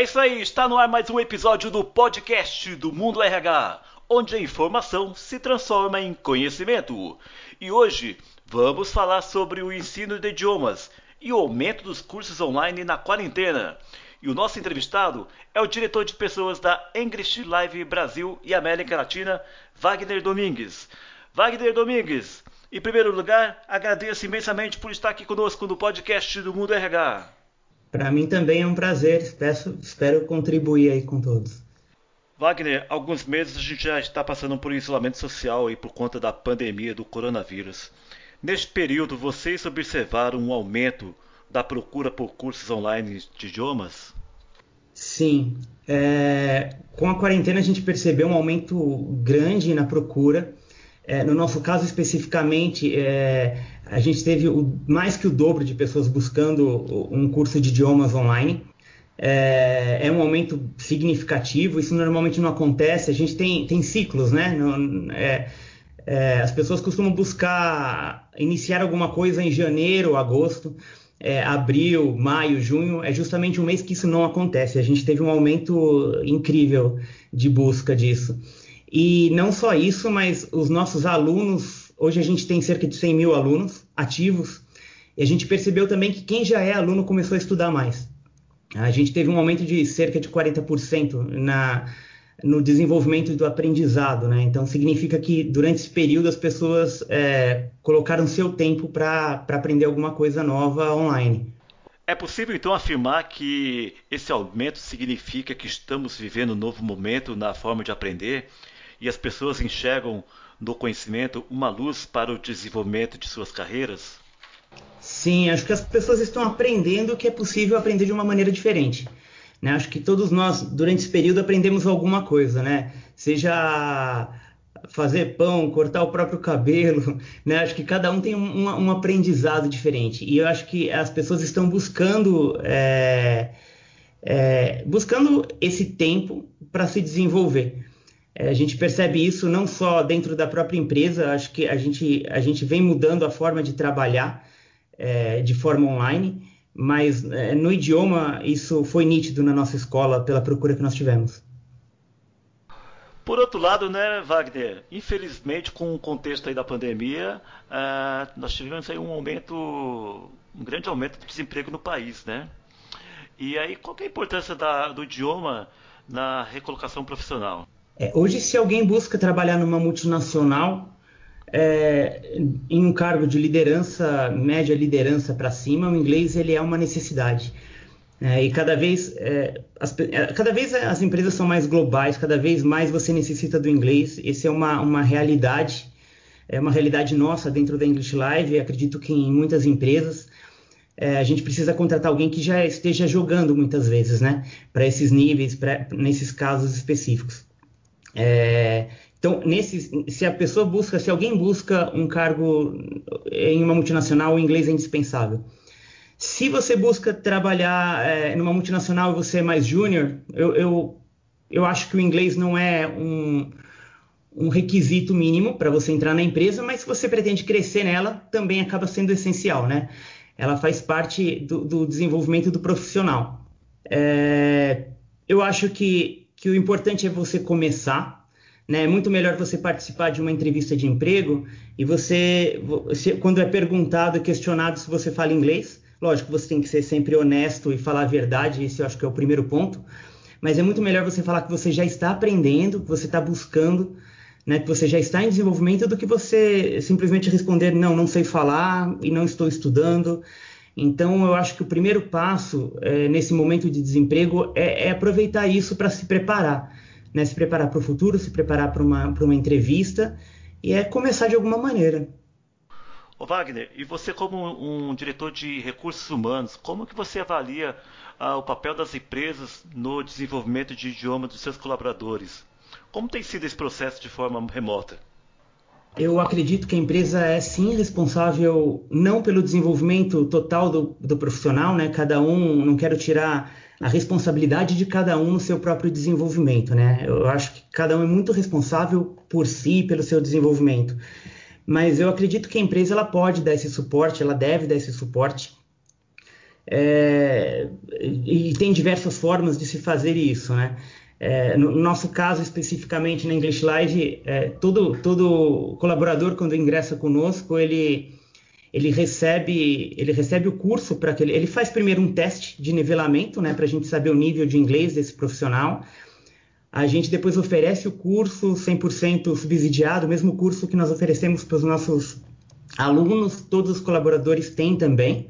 É isso aí, está no ar mais um episódio do podcast do Mundo RH, onde a informação se transforma em conhecimento. E hoje vamos falar sobre o ensino de idiomas e o aumento dos cursos online na quarentena. E o nosso entrevistado é o diretor de pessoas da English Live Brasil e América Latina, Wagner Domingues. Wagner Domingues, em primeiro lugar, agradeço imensamente por estar aqui conosco no podcast do Mundo RH. Para mim também é um prazer, Peço, espero contribuir aí com todos. Wagner, alguns meses a gente já está passando por isolamento social aí por conta da pandemia do coronavírus. Neste período, vocês observaram um aumento da procura por cursos online de idiomas? Sim. É, com a quarentena a gente percebeu um aumento grande na procura. É, no nosso caso especificamente, é, a gente teve o, mais que o dobro de pessoas buscando um curso de idiomas online. É, é, um aumento significativo, isso normalmente não acontece, a gente tem, tem ciclos, né? Não, é, é, as pessoas costumam buscar iniciar alguma coisa em janeiro, agosto, é, abril, maio, junho, é justamente um mês que isso não acontece. A gente teve um aumento incrível de busca disso. E não só isso, mas os nossos alunos Hoje a gente tem cerca de 100 mil alunos ativos e a gente percebeu também que quem já é aluno começou a estudar mais. A gente teve um aumento de cerca de 40% na, no desenvolvimento do aprendizado, né? Então significa que durante esse período as pessoas é, colocaram seu tempo para aprender alguma coisa nova online. É possível então afirmar que esse aumento significa que estamos vivendo um novo momento na forma de aprender e as pessoas enxergam do conhecimento uma luz para o desenvolvimento de suas carreiras? Sim, acho que as pessoas estão aprendendo que é possível aprender de uma maneira diferente. Né? Acho que todos nós, durante esse período, aprendemos alguma coisa, né? Seja fazer pão, cortar o próprio cabelo, né? Acho que cada um tem um, um aprendizado diferente. E eu acho que as pessoas estão buscando, é, é, buscando esse tempo para se desenvolver. É, a gente percebe isso não só dentro da própria empresa, acho que a gente, a gente vem mudando a forma de trabalhar é, de forma online, mas é, no idioma isso foi nítido na nossa escola pela procura que nós tivemos. Por outro lado, né, Wagner, infelizmente com o contexto aí da pandemia, uh, nós tivemos aí um aumento, um grande aumento de desemprego no país, né? E aí, qual é a importância da, do idioma na recolocação profissional? É, hoje, se alguém busca trabalhar numa multinacional é, em um cargo de liderança, média liderança para cima, o inglês ele é uma necessidade. É, e cada vez, é, as, é, cada vez as empresas são mais globais, cada vez mais você necessita do inglês. Essa é uma, uma realidade, é uma realidade nossa dentro da English Live. acredito que em muitas empresas é, a gente precisa contratar alguém que já esteja jogando muitas vezes, né? Para esses níveis, pra, nesses casos específicos. É, então, nesse, se a pessoa busca, se alguém busca um cargo em uma multinacional, o inglês é indispensável. Se você busca trabalhar é, numa multinacional e você é mais júnior, eu, eu, eu acho que o inglês não é um, um requisito mínimo para você entrar na empresa, mas se você pretende crescer nela, também acaba sendo essencial, né? Ela faz parte do, do desenvolvimento do profissional. É, eu acho que que o importante é você começar. Né? É muito melhor você participar de uma entrevista de emprego e você, você, quando é perguntado, questionado se você fala inglês, lógico, você tem que ser sempre honesto e falar a verdade, esse eu acho que é o primeiro ponto. Mas é muito melhor você falar que você já está aprendendo, que você está buscando, né, que você já está em desenvolvimento, do que você simplesmente responder não, não sei falar e não estou estudando. Então, eu acho que o primeiro passo é, nesse momento de desemprego é, é aproveitar isso para se preparar, né? se preparar para o futuro, se preparar para uma, uma entrevista e é começar de alguma maneira. Ô Wagner, e você como um diretor de recursos humanos, como que você avalia ah, o papel das empresas no desenvolvimento de idioma dos seus colaboradores? Como tem sido esse processo de forma remota? Eu acredito que a empresa é sim responsável não pelo desenvolvimento total do, do profissional, né? Cada um, não quero tirar a responsabilidade de cada um no seu próprio desenvolvimento, né? Eu acho que cada um é muito responsável por si, pelo seu desenvolvimento. Mas eu acredito que a empresa ela pode dar esse suporte, ela deve dar esse suporte é, e tem diversas formas de se fazer isso, né? É, no nosso caso, especificamente na English Live, é, todo, todo colaborador, quando ingressa conosco, ele, ele, recebe, ele recebe o curso para que ele, ele faz primeiro um teste de nivelamento, né, para a gente saber o nível de inglês desse profissional. A gente depois oferece o curso 100% subsidiado, o mesmo curso que nós oferecemos para os nossos alunos, todos os colaboradores têm também.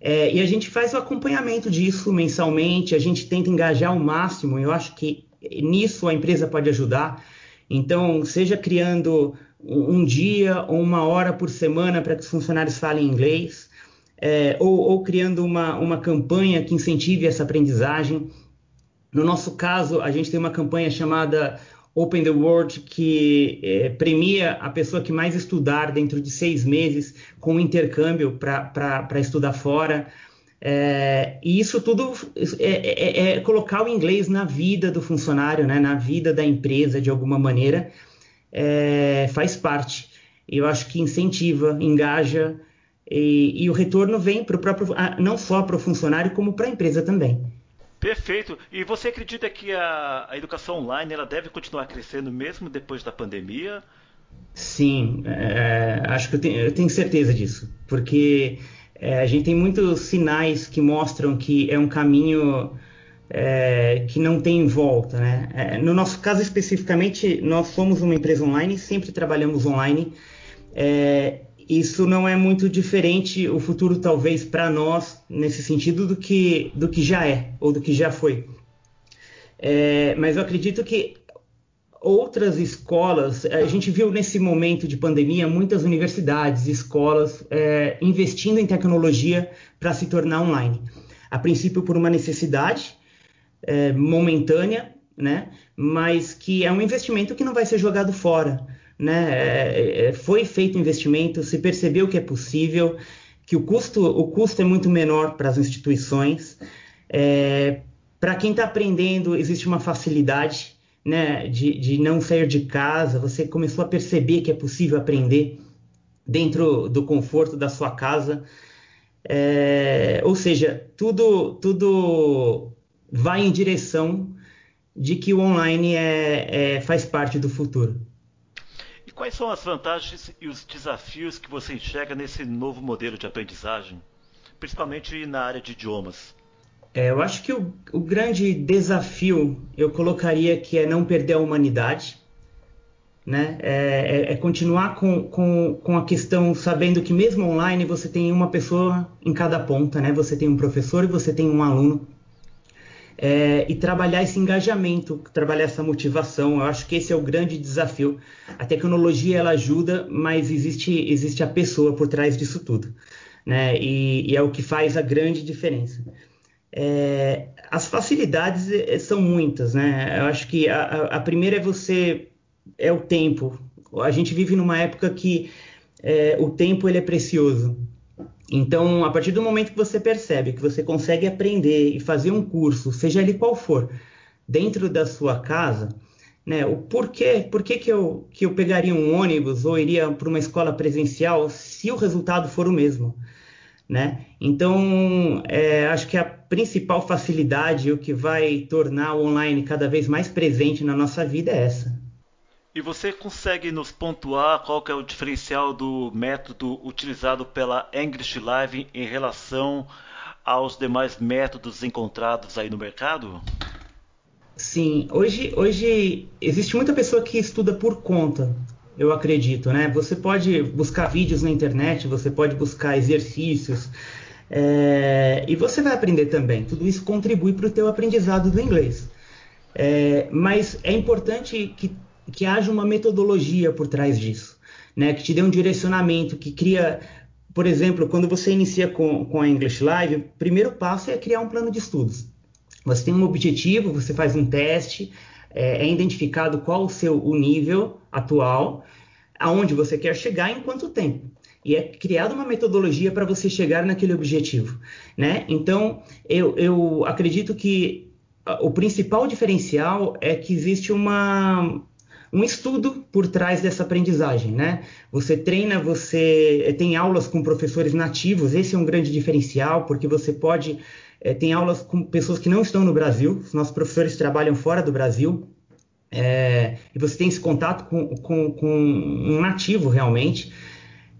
É, e a gente faz o acompanhamento disso mensalmente, a gente tenta engajar ao máximo, eu acho que nisso a empresa pode ajudar. Então, seja criando um dia ou uma hora por semana para que os funcionários falem inglês, é, ou, ou, criando uma, uma campanha que incentive essa aprendizagem. No nosso caso, a gente tem uma campanha chamada Open the World, que é, premia a pessoa que mais estudar dentro de seis meses com intercâmbio para estudar fora. É, e isso tudo é, é, é, colocar o inglês na vida do funcionário, né, na vida da empresa, de alguma maneira, é, faz parte. Eu acho que incentiva, engaja, e, e o retorno vem para o próprio, não só para o funcionário, como para a empresa também. Perfeito. E você acredita que a, a educação online ela deve continuar crescendo mesmo depois da pandemia? Sim, é, acho que eu tenho, eu tenho, certeza disso, porque é, a gente tem muitos sinais que mostram que é um caminho é, que não tem volta, né? É, no nosso caso especificamente, nós somos uma empresa online, sempre trabalhamos online. Isso não é muito diferente o futuro talvez para nós nesse sentido do que do que já é ou do que já foi. É, mas eu acredito que outras escolas, a gente viu nesse momento de pandemia muitas universidades, escolas é, investindo em tecnologia para se tornar online. A princípio por uma necessidade é, momentânea, né? Mas que é um investimento que não vai ser jogado fora né? É, é, foi feito investimento, se percebeu que é possível, que o custo, o custo é muito menor para as instituições. É, para quem está aprendendo, existe uma facilidade né, de, de não sair de casa, você começou a perceber que é possível aprender dentro do conforto da sua casa. É, ou seja, tudo, tudo vai em direção de que o online é, é, faz parte do futuro. Quais são as vantagens e os desafios que você enxerga nesse novo modelo de aprendizagem, principalmente na área de idiomas? É, eu acho que o, o, grande desafio eu colocaria que é não perder a humanidade, né? É, é, é continuar com, com, com, a questão sabendo que mesmo online você tem uma pessoa em cada ponta, né? Você tem um professor e você tem um aluno é, e trabalhar esse engajamento, trabalhar essa motivação. Eu acho que esse é o grande desafio. A tecnologia ela ajuda, mas existe, existe a pessoa por trás disso tudo, né? E, e é o que faz a grande diferença. É, as facilidades é, são muitas, né? Eu acho que a, a, primeira é você é o tempo. A gente vive numa época que é, o tempo ele é precioso. Então, a partir do momento que você percebe que você consegue aprender e fazer um curso, seja ele qual for, dentro da sua casa, né, o porquê, por que, que, eu, que eu pegaria um ônibus ou iria para uma escola presencial se o resultado for o mesmo? Né? Então, é, acho que a principal facilidade, o que vai tornar o online cada vez mais presente na nossa vida é essa. E você consegue nos pontuar qual que é o diferencial do método utilizado pela English Live em relação aos demais métodos encontrados aí no mercado? Sim, hoje, hoje existe muita pessoa que estuda por conta, eu acredito, né? Você pode buscar vídeos na internet, você pode buscar exercícios, é, e você vai aprender também. Tudo isso contribui para o teu aprendizado do inglês. É, mas é importante que que haja uma metodologia por trás disso, né? Que te dê um direcionamento, que cria, por exemplo, quando você inicia com, com a English Live, o primeiro passo é criar um plano de estudos. Você tem um objetivo, você faz um teste, é, é identificado qual o seu o nível atual, aonde você quer chegar em quanto tempo e é criada uma metodologia para você chegar naquele objetivo, né? Então, eu, eu acredito que o principal diferencial é que existe uma, um estudo por trás dessa aprendizagem, né? Você treina, você eh, tem aulas com professores nativos, esse é um grande diferencial, porque você pode é, tem aulas com pessoas que não estão no Brasil, os nossos professores trabalham fora do Brasil, é, e você tem esse contato com, com, com um nativo realmente.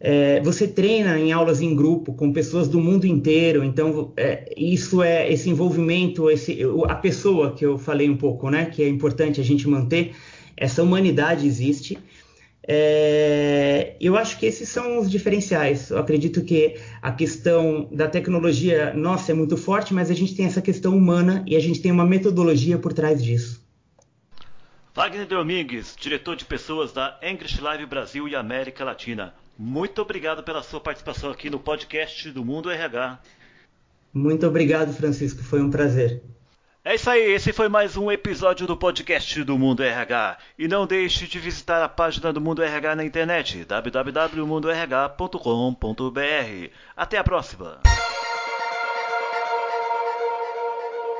É, você treina em aulas em grupo com pessoas do mundo inteiro, então é, isso é esse envolvimento, esse, a pessoa que eu falei um pouco, né, que é importante a gente manter, essa humanidade existe. É, eu acho que esses são os diferenciais. Eu acredito que a questão da tecnologia, nossa, é muito forte, mas a gente tem essa questão humana e a gente tem uma metodologia por trás disso. Wagner Domingues, diretor de pessoas da English Live Brasil e América Latina. Muito obrigado pela sua participação aqui no podcast do Mundo RH. Muito obrigado, Francisco. Foi um prazer. É isso aí, esse foi mais um episódio do podcast do Mundo RH. E não deixe de visitar a página do Mundo RH na internet, www.mundorh.com.br. Até a próxima!